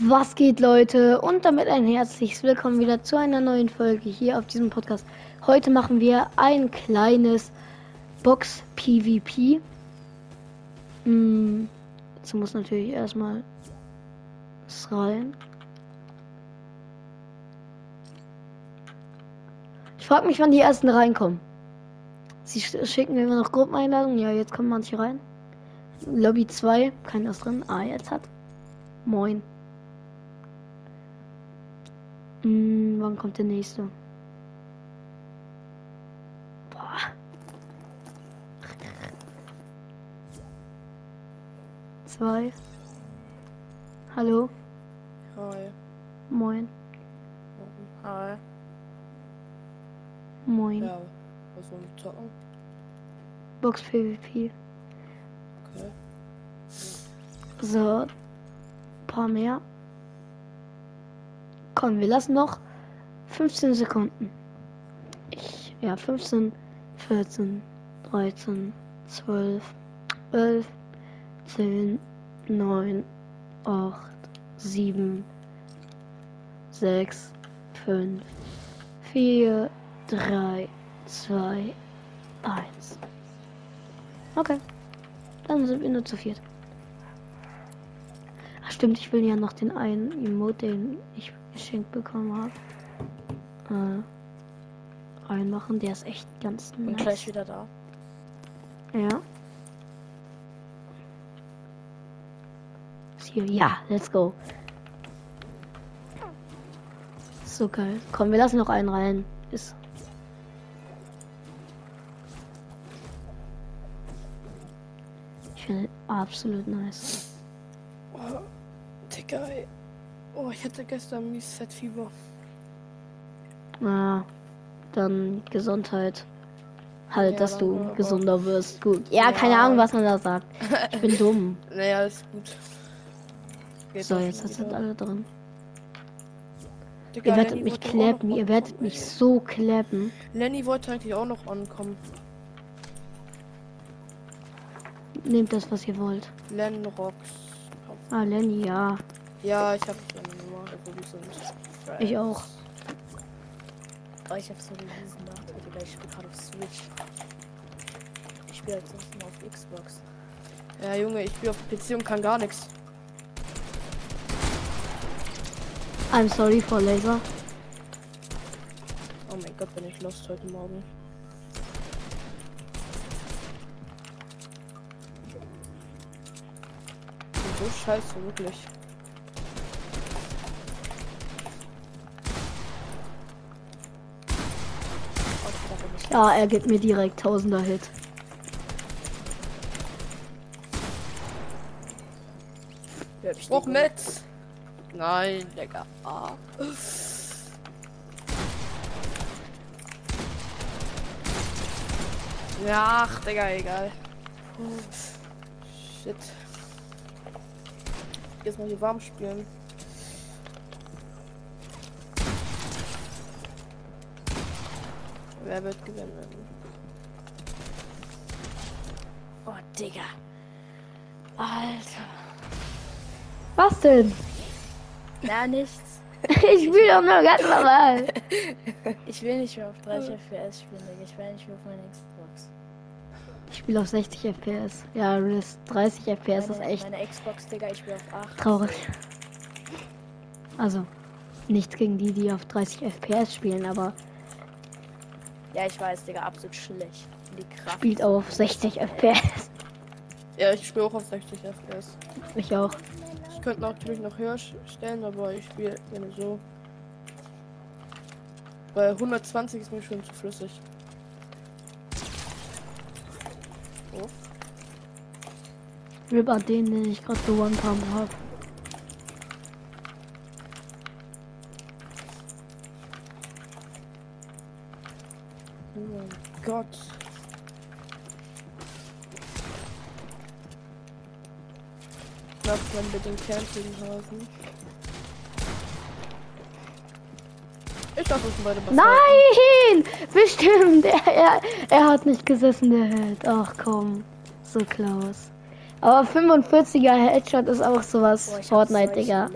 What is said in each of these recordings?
Was geht, Leute? Und damit ein herzliches Willkommen wieder zu einer neuen Folge hier auf diesem Podcast. Heute machen wir ein kleines Box PvP. Hm, jetzt muss natürlich erstmal das rein. Ich frage mich, wann die ersten reinkommen. Sie schicken immer noch Gruppeneinladungen. Ja, jetzt kommen manche rein. Lobby 2, keiner drin. Ah, jetzt hat. Moin. Hm, wann kommt der nächste? Boah. Zwei. Hallo. Hi. Moin. Hi. Moin. Ja, was wollen wir zocken? Box PvP. Okay. So. Paar mehr. Komm, wir lassen noch 15 Sekunden. Ich, ja, 15, 14, 13, 12, 11, 10, 9, 8, 7, 6, 5, 4, 3, 2, 1. Okay. Dann sind wir nur zu viert. Ach stimmt, ich will ja noch den einen Emote, den ich geschenkt bekommen habe, äh, reinmachen. Der ist echt ganz Bin nice. gleich wieder da. Ja. Ist hier. Ja, let's go. So geil. Komm, wir lassen noch einen rein. Ist. Ich finde absolut nice. Oh, Digga, ey. Oh, ich hatte gestern mies Fettfieber. Na, dann Gesundheit. Halt, Ja, dass du gesunder wirst. Gut. Ja, Ja. keine Ahnung, was man da sagt. Ich bin dumm. Naja, ist gut. Geht So, jetzt sind alle drin. Digga, Ihr werdet Lenny mich klappen, ihr werdet mich so klappen. Lenny wollte eigentlich auch noch ankommen. Nehmt das, was ihr wollt. Len Rocks. Ah, Lenny, ja. Ja, ich hab wir sind. Ich auch. Oh, ich hab so einen riesen Nachteil, Digga. Ich spiele gerade auf Switch. Ich spiele halt sonst immer auf Xbox. Ja, Junge, ich bin auf PC und kann gar nichts. I'm sorry for Laser. Oh mein Gott, bin ich lost heute Morgen. So scheiße, wirklich. Ja, er gibt mir direkt Tausender Hit. Ich Brauch mit! Nein, Digga. Ah. Ja, ach, Digga, egal. Shit. Jetzt mal hier warm spielen. Wer wird gewinnen? Oh, Digga. Alter. Was denn? Na, nichts. ich spiele doch nur ganz normal. Ich will nicht mehr auf 30 FPS spielen, Digga. Ich will nicht mehr auf meine Xbox. Ich spiele auf 60 FPS. Ja, das 30 FPS ist meine, echt meine Xbox, Digga, ich spiele auf 8. traurig. Also, nichts gegen die, die auf 30 FPS spielen, aber Ja, ich weiß, Digga, absolut schlecht. Die Kraft. spielt auch auf 60 FPS. Ja, ich spiele auch auf 60 FPS. Ich auch. Ich könnte natürlich noch höher stellen, aber ich spiele gerne so. Bei 120 ist mir schon zu flüssig. Oh. Rip an den, den ich gerade so One-Pump habe. Man mit den Kernfliegenhasen. Ich dachte, es beide Bastarden. Nein! Bestimmt! Er, er, er hat nicht gesessen, der Held. Ach komm. So Klaus. Aber 45er Headshot ist auch sowas. Boah, Fortnite, Digga.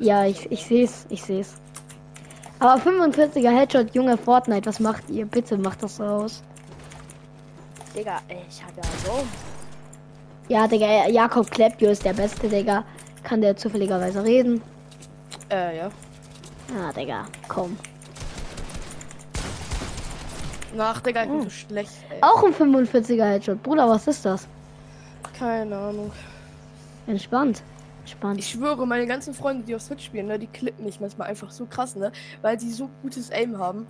Ja, ich, ich seh's, ich seh's. Aber 45er Headshot, junge Fortnite, was macht ihr? Bitte macht das raus. Digga, ich hab ja so. Ja, Digga, Jakob Kleppjo ist der Beste, Digga. Kann der zufälligerweise reden? Äh, ja. Ah, Digga, komm. Ach, Digga, ich bin Oh. so schlecht, ey. Auch ein 45er Headshot. Bruder, was ist das? Keine Ahnung. Entspannt. Entspannt. Ich schwöre, meine ganzen Freunde, die auf Switch spielen, ne, die klippen mich manchmal einfach so krass, ne? Weil sie so gutes Aim haben.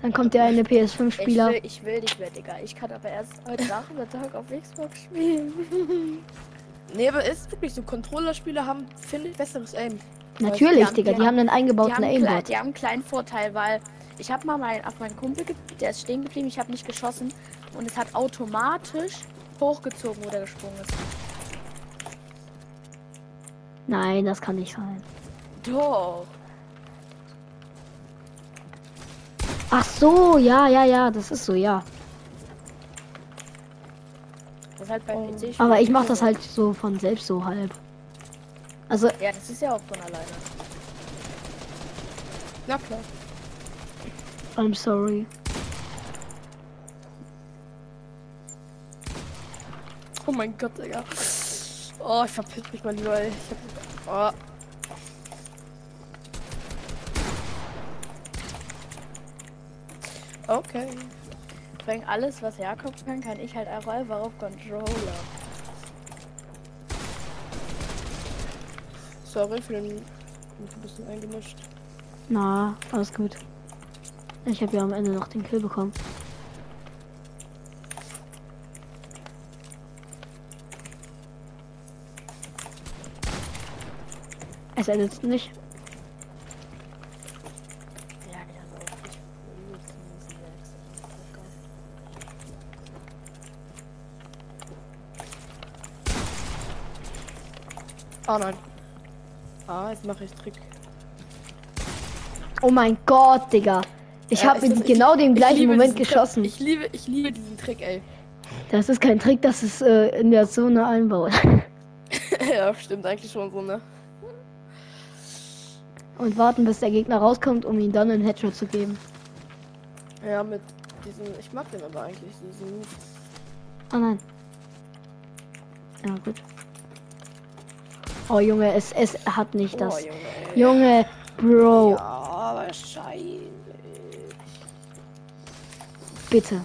Dann kommt der eine Ich PS5-Spieler. will, ich will nicht mehr, Digga. Ich kann aber erst heute Nachmittag auf Xbox spielen. Nee, aber ist wirklich so. Controller-Spieler haben, finde ich, besseres Aim. Natürlich, die haben- Digga, die die haben einen eingebauten haben, klein, die haben einen kleinen Vorteil, weil ich habe mal mein, auf meinen Kumpel, der ist stehen geblieben, ich habe nicht geschossen und es hat automatisch hochgezogen, wo der gesprungen ist. Nein, das kann nicht sein. Doch. Ach so, ja, ja, ja, das ist so, ja. Das ist halt beim Oh. Aber ich mach das halt so von selbst so halb. Also, Ja, das ist ja auch von alleine. Na klar. I'm sorry. Oh mein Gott, Digga. Oh, ich verpiss mich mal lieber, ey. Ich hab. Oh. Okay. Deswegen alles, was Jakob kann, kann ich halt auch einfach auf Controller. Sorry für den. mich ein bisschen eingemischt. Na, alles gut. Ich habe ja am Ende noch den Kill bekommen. Es endet nicht. Ja, die haben auch nicht übelst miesen Wechsel. Ah nein. Ah, jetzt mache ich Trick. Oh mein Gott, Digga. Ich Ja, habe ich- genau dem Ich gleichen liebe Moment geschossen. Trick. Ich liebe, ich liebe diesen Trick, ey. Das ist kein Trick, das ist äh, in der Zone einbauen. ja, stimmt eigentlich schon so, ne? Und warten, bis der Gegner rauskommt, um ihm dann einen Headshot zu geben. Ja, mit diesen. Ich mag den aber eigentlich, diesen Move. Ah nein. Ja, gut. Oh Junge, es, es hat nicht das. Oh, Junge. Junge, Bro, Ja, wahrscheinlich. bitte.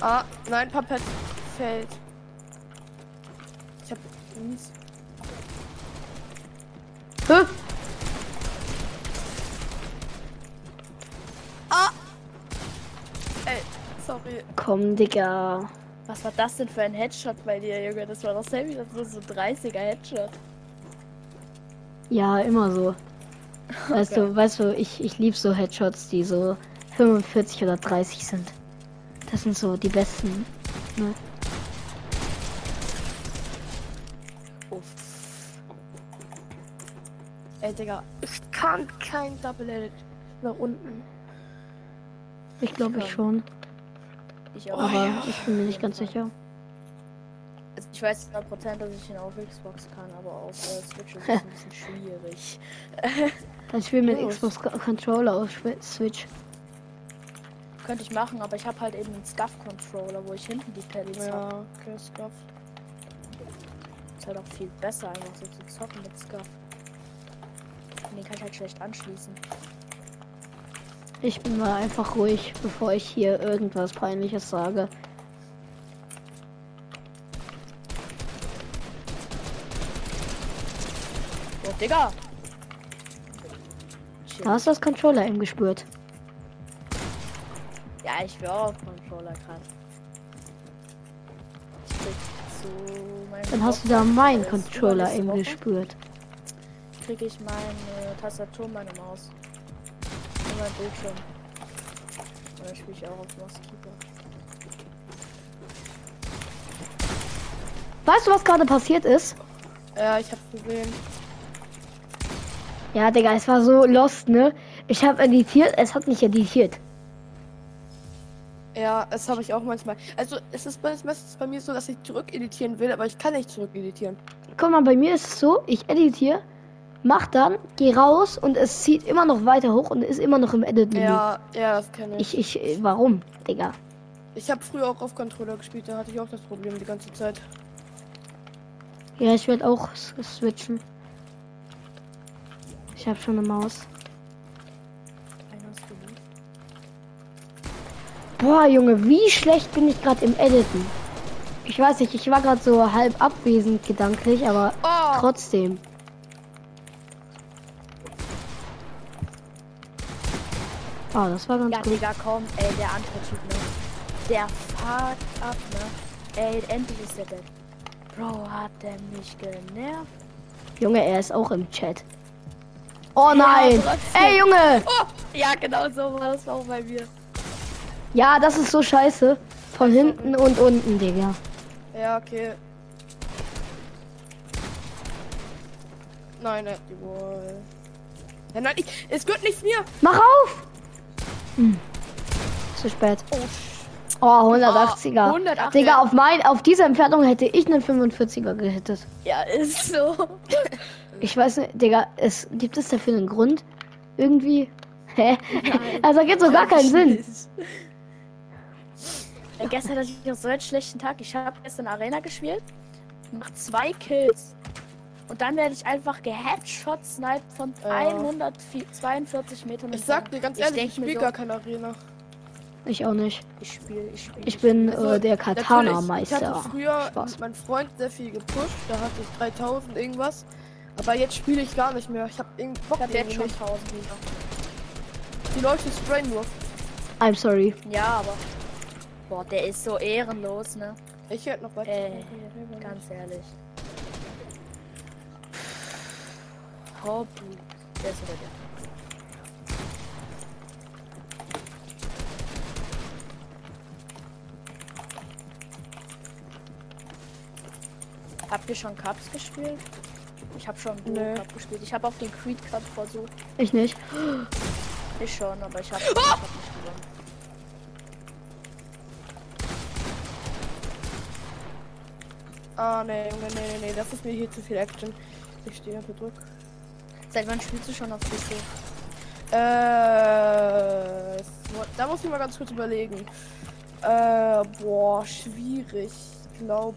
Ah, nein, Papett fällt. Ich hab. Hä? Komm, Digga. Was war das denn für ein Headshot bei dir, Junge? Das war doch selbst das war so ein 30er Headshot. Ja, immer so. Weißt Okay. du, weißt du, ich, ich lieb so Headshots, die so 45 oder 30 sind. Das sind so die besten. Ne? Uff. Ey, Digga, ich kann kein Double Edit nach unten. Ich glaube ich schon. Ich auch. Oh, Aber ja. ich bin mir nicht ganz sicher. Also ich weiß 100%, dass ich ihn auf Xbox kann, aber auf äh, Switch ist es ein bisschen schwierig. Dann spiel mit Los. Xbox Co- Controller auf Switch. Könnte ich machen, aber ich habe halt eben einen Scuff-Controller, wo ich hinten die Pedals habe. Ja, okay, Scuff. Ist halt auch viel besser, einfach so zu zocken mit Scuff. Den kann ich halt schlecht anschließen. Ich bin mal einfach ruhig, bevor ich hier irgendwas Peinliches sage. Oh, Digga! Da hast du das Controller eben gespürt. Ja, ich will auch Controller gerade. Dann hast du da meinen Controller eben gespürt. Krieg ich meine Tastatur, meine Maus. Und mein Bildschirm. Dann spiele ich auch auf Mousekeeper. Weißt du, was gerade passiert ist? Ja, ich hab's gesehen. Ja, Digga, es war so lost, ne? Ich habe editiert, es hat nicht editiert. Ja, das habe ich auch manchmal. Also es ist meistens bei mir so, dass ich zurückeditieren will, aber ich kann nicht zurückeditieren. Guck mal, bei mir ist es so, ich editiere, mach dann, geh raus und es zieht immer noch weiter hoch und ist immer noch im Edit-Menü. Ja, ja, das kenne ich. Ich, ich, warum, Digga? Ich habe früher auch auf Controller gespielt, da hatte ich auch das Problem die ganze Zeit. Ja, ich werde auch switchen. Ich habe schon eine Maus. Boah, Junge, wie schlecht bin ich gerade im Editen. Ich weiß nicht, ich war gerade so halb abwesend gedanklich, aber Oh! trotzdem. Ah, das war ganz Ja, gut. Digga, komm, ey, der andere Typ, ne? Der fahrt ab, ne? Ey, endlich ist der dead. Bro, hat der mich genervt? Junge, er ist auch im Chat. Oh nein! trotzdem. Ey, Junge! Ja, genau so war das auch bei mir. Ja, das ist so scheiße. Von hinten und unten, Digga. Ja, okay. Nein, nein. Ja, nein, ich, es gehört nicht mir. Mach auf! Hm. Zu spät. Oh, Oh, 180er. 180er. Digga, auf, mein, auf dieser Entfernung hätte ich einen 45er gehittet. ja, ist so. Ich weiß nicht, Digga, es, gibt es dafür einen Grund? Irgendwie? Hä? Also gibt so gar keinen Sinn. Ja, gestern hatte ich noch so einen schlechten Tag. Ich habe gestern Arena gespielt, mach zwei Kills. Und dann werde ich einfach geheadshot sniped von Ja. 142 Metern. Ich sag dir ganz Ich ehrlich, ich mir spiele so- gar keine Arena. Ich auch nicht. Ich spiele, ich spiele. Ich bin Also, äh, der Ich Katana-Meister. hatte früher Spaß. mit meinem Freund sehr viel gepusht. Da hatte ich 3000 irgendwas. Aber jetzt spiele ich gar nicht mehr. Ich habe irgendwie Bock Ich habe jetzt schon nicht. 1000 wieder. Die Leute sprayen nur. I'm sorry. Ja, aber. Boah, der ist so ehrenlos, ne? Ich hätte noch weiter. Ey, Ganz ehrlich. Hobby. Der ist wieder der. Habt ihr schon Cups gespielt? Ich habe schon Nö. Cup gespielt. Ich habe auch den Creed Cup versucht. Ich nicht. Ich schon, aber ich habe ich hab nicht gewonnen. Ah, nee, Junge, nee, nee, nee. Das ist mir hier zu viel Action. Ich stehe unter Druck. Seit wann spielst du schon auf PC? Äh, da muss ich mal ganz kurz überlegen. Äh, boah, schwierig. Ich glaube,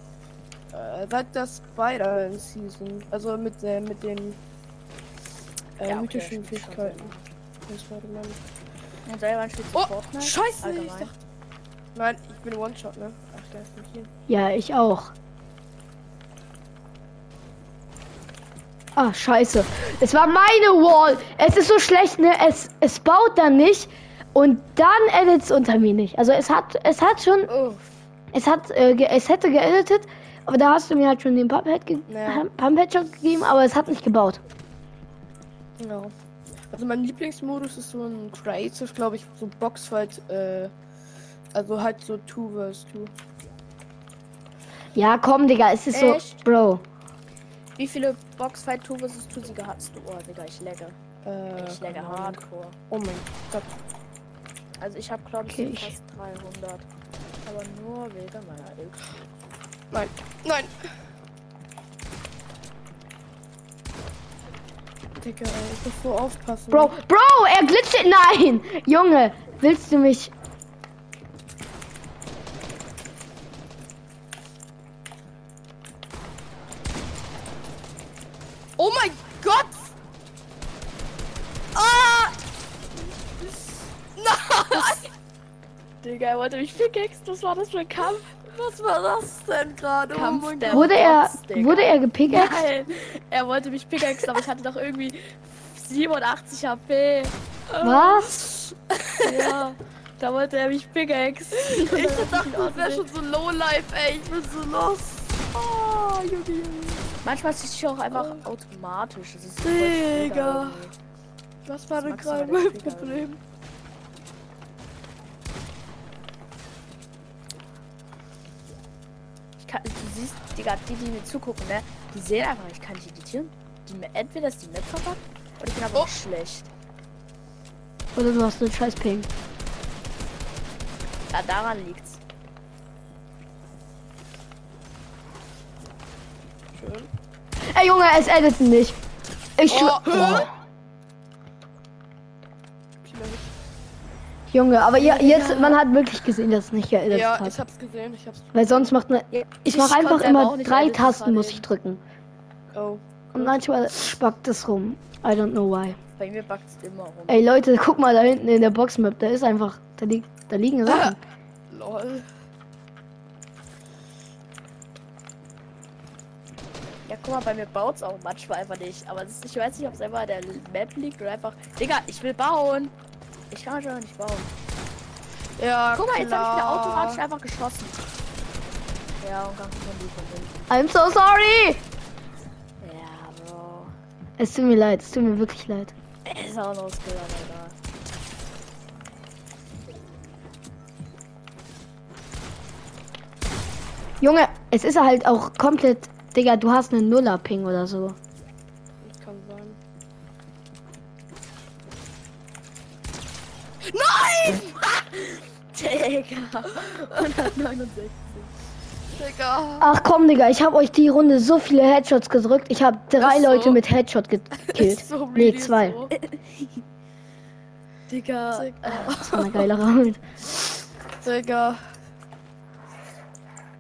äh, seit der Spider-Season. Also mit, der mit den äh, Ja, okay, mythischen schon. Fähigkeiten. Und seit wann spielst du Oh, Fortnite? scheiße! Ich Allgemein. dachte, nein, ich bin One-Shot, ne? Ach, der ist nicht hier. Ja, ich auch. Ah, scheiße. Es war meine Wall. Es ist so schlecht, ne? Es, es baut dann nicht. Und dann edit es unter mir nicht. Also es hat, es hat schon, Oh, es hat, äh, ge- es hätte geeditet, aber da hast du mir halt schon den Pumphead ge Ja. Pumphead schon gegeben, aber es hat nicht gebaut. ja. Also mein Lieblingsmodus ist so ein Creative, glaube ich, so Boxfight, äh, also halt so 2 vs 2. Ja, komm, Digga, es ist Echt? so, Bro. Wie viele Boxfight Tour vs. Tusiger hast du? Oh, Digga, ich lagge. Äh, Ich lagge hardcore. Oh mein Gott. Also ich habe glaube ich Okay, ich- fast 300. Aber nur wegen meiner X. Nein, nein. Digga, ich muss so aufpassen. Bro, Bro, er glitscht. Nein! Junge, willst du mich. Digga, er wollte mich pickaxen. Was war das für ein Kampf? Was war das denn gerade? Oh mein Gott. Wurde er, Digga. wurde er gepickaxed? Nein, er wollte mich pickaxen, aber ich hatte doch irgendwie 87 HP. Was? Ja, da wollte er mich pickaxen. Ich dachte, das wäre schon so low life, ey. Ich bin so los. Oh, Junge, Junge. Manchmal ist es auch einfach automatisch. Das Digga. Was war denn gerade mein. Problem? Siehst, Digga, die, die mir zugucken, ne? Die sehen einfach, ich kann nicht editieren. Die, entweder ist die Map verpackt oder ich bin einfach Oh. schlecht. Oder du hast einen scheiß Ping. Ja, daran liegt's. Schön. Ey Junge, es editen nicht. Ich Oh, schwör- hä? oh. Killer Hit. Junge, aber ja, jetzt, man hat wirklich gesehen, dass es nicht Ja, hat. ich hab's gesehen. Ich hab's. Weil sonst macht man. Ja, Ich mache einfach immer drei Tasten, muss ich drücken. Oh. Und manchmal spackt es rum. I don't know why. Bei mir backt's immer rum. Ey Leute, guck mal da hinten in der Boxmap. Da ist einfach. Da, liegt, da liegen Sachen. Lol. Ja, guck mal, bei mir baut's auch manchmal einfach nicht. Aber ist, ich weiß nicht, ob es einfach der Map liegt oder einfach. Digga, ich will bauen. Ich kann schon nicht bauen. Ja, Guck mal, jetzt habe ich mir klar. automatisch einfach geschossen. Ja, und ganz von. I'm so sorry! Ja, Bro. Es tut mir leid, es tut mir wirklich leid. Ist auch noch Skill, egal. Junge, es ist halt auch komplett. Digga, du hast einen Nuller-Ping oder so. Digga. 169. Digga. Ach komm, Digga, ich habe euch die Runde so viele Headshots gedrückt. Ich habe drei Ist so. Leute mit Headshot gekillt. So nee, really zwei. So. Digga. Digga. Das war eine geile Round. Digga.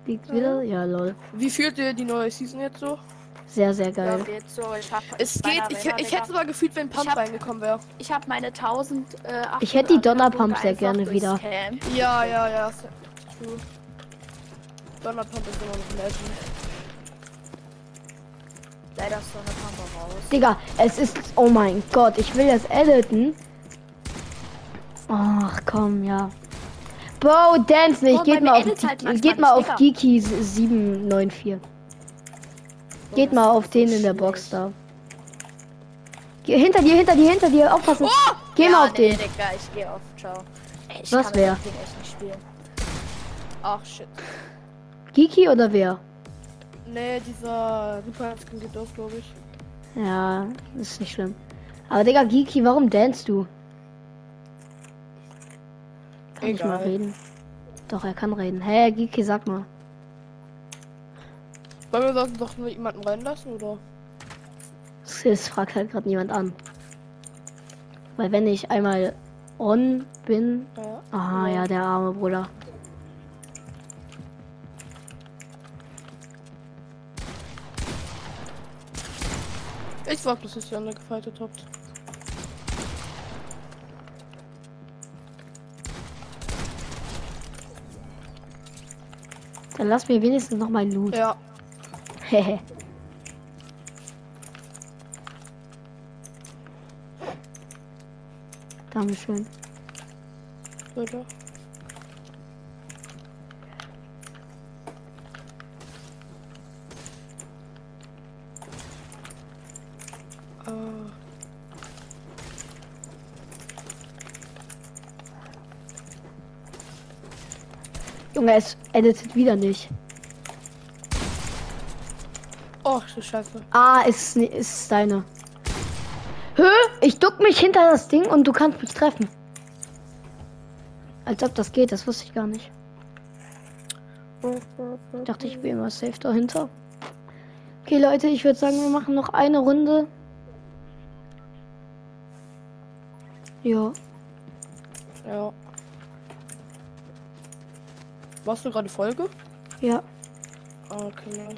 Liegt wieder? Ja, lol. Wie fühlt ihr die neue Season jetzt so? Sehr, sehr Ja, geil. geht so. Ich hab Es meiner geht, ich, ich hätte sogar gefühlt, wenn Pump reingekommen wäre. Ich habe meine 1000. Äh, Ich hätte die 800 Donnerpump sehr gerne wieder. Camp. Ja, ja, ja. True. Donnerpump ist immer noch Legend. Leider ist Donnerpump auch raus. Digga, es ist. Oh mein Gott, ich will das editen. Ach komm, ja. Bro, dance nicht. Oh, Geht mal auf, halt geht mal auf. Geeky 794. Geht mal auf den in der. Box da. Geh, hinter dir, hinter dir, hinter dir, aufpassen. Geh ja, mal auf nee, den. Digga, ich gehe auf. Ciao. Ey, ich Was kann wär? das Ding echt nicht spielen. Ach shit. Geeky oder wer? Nee, dieser Super Skin geht auf, glaube ich. Ja, ist nicht schlimm. Aber Digga, Geeky, warum danst du? Kann ich mal Egal. reden? Doch, er kann reden. Hä, hey, Geeky, sag mal. Wollen wir sonst noch jemanden reinlassen, oder? Es fragt halt gerade niemand an. Weil wenn ich einmal on bin. Ja. Aha, ja, der arme Bruder. Ich sag, das ist ja eine gefightet habt. Dann lass mir wenigstens noch mein Loot. Ja. Dankeschön. Bitte. Junge, es editet wieder nicht. Oh, du Scheiße. Ah, ist, ist deine. Hö? Ich duck mich hinter das Ding und du kannst mich treffen. Als ob das geht, das wusste ich gar nicht. Ich dachte, ich bin immer safe dahinter. Okay, Leute, ich würde sagen, wir machen noch eine Runde. Ja. Ja. Machst du gerade Folge? Ja. Ah, okay.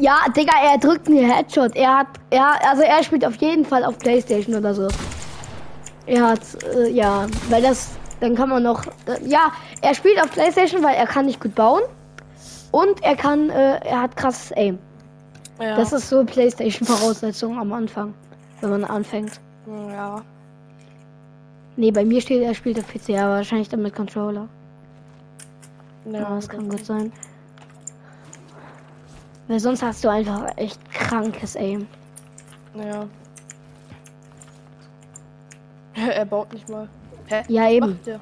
Ja. Ja, Digga, er drückt mir Headshot. Er hat, er, also er spielt auf jeden Fall auf Playstation oder so. Er hat, äh, ja, weil das, dann kann man noch, äh, ja, Er spielt auf PlayStation, weil er kann nicht gut bauen. Und er kann, äh, er hat krasses Aim. Ja. Das ist so PlayStation-Voraussetzung am Anfang, wenn man anfängt. ja. Nee, bei mir steht, er spielt auf PC, aber wahrscheinlich dann mit Controller. Ja, das kann gut sein. Weil sonst hast du einfach echt krankes Aim. Ja. er baut nicht mal. Hä? Ja, eben. macht der?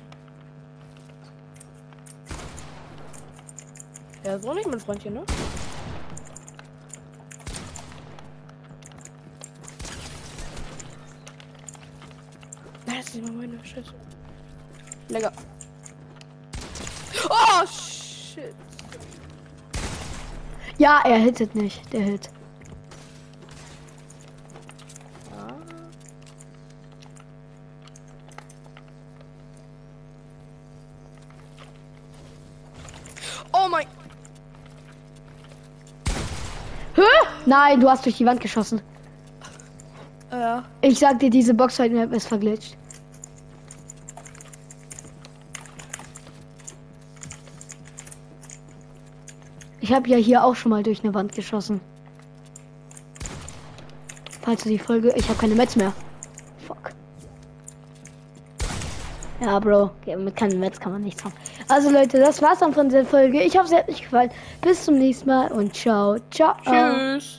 Ja, ist auch nicht mein Freundchen, ne? Das ist mal meine Scheiße. Lecker. Ja, er hittet nicht, der Hit. Oh mein. Hä? Nein, du hast durch die Wand geschossen. Ja. Ich sag dir, diese Boxfight-Map ist verglitscht. Ich habe ja hier auch schon mal durch eine Wand geschossen. Falls du die Folge. Ich habe keine Mets mehr. Fuck. Ja, Bro. Mit keinen Mets kann man nichts haben. Also Leute, das war's dann von dieser Folge. Ich hoffe, es hat euch gefallen. Bis zum nächsten Mal und ciao. Ciao. Tschüss.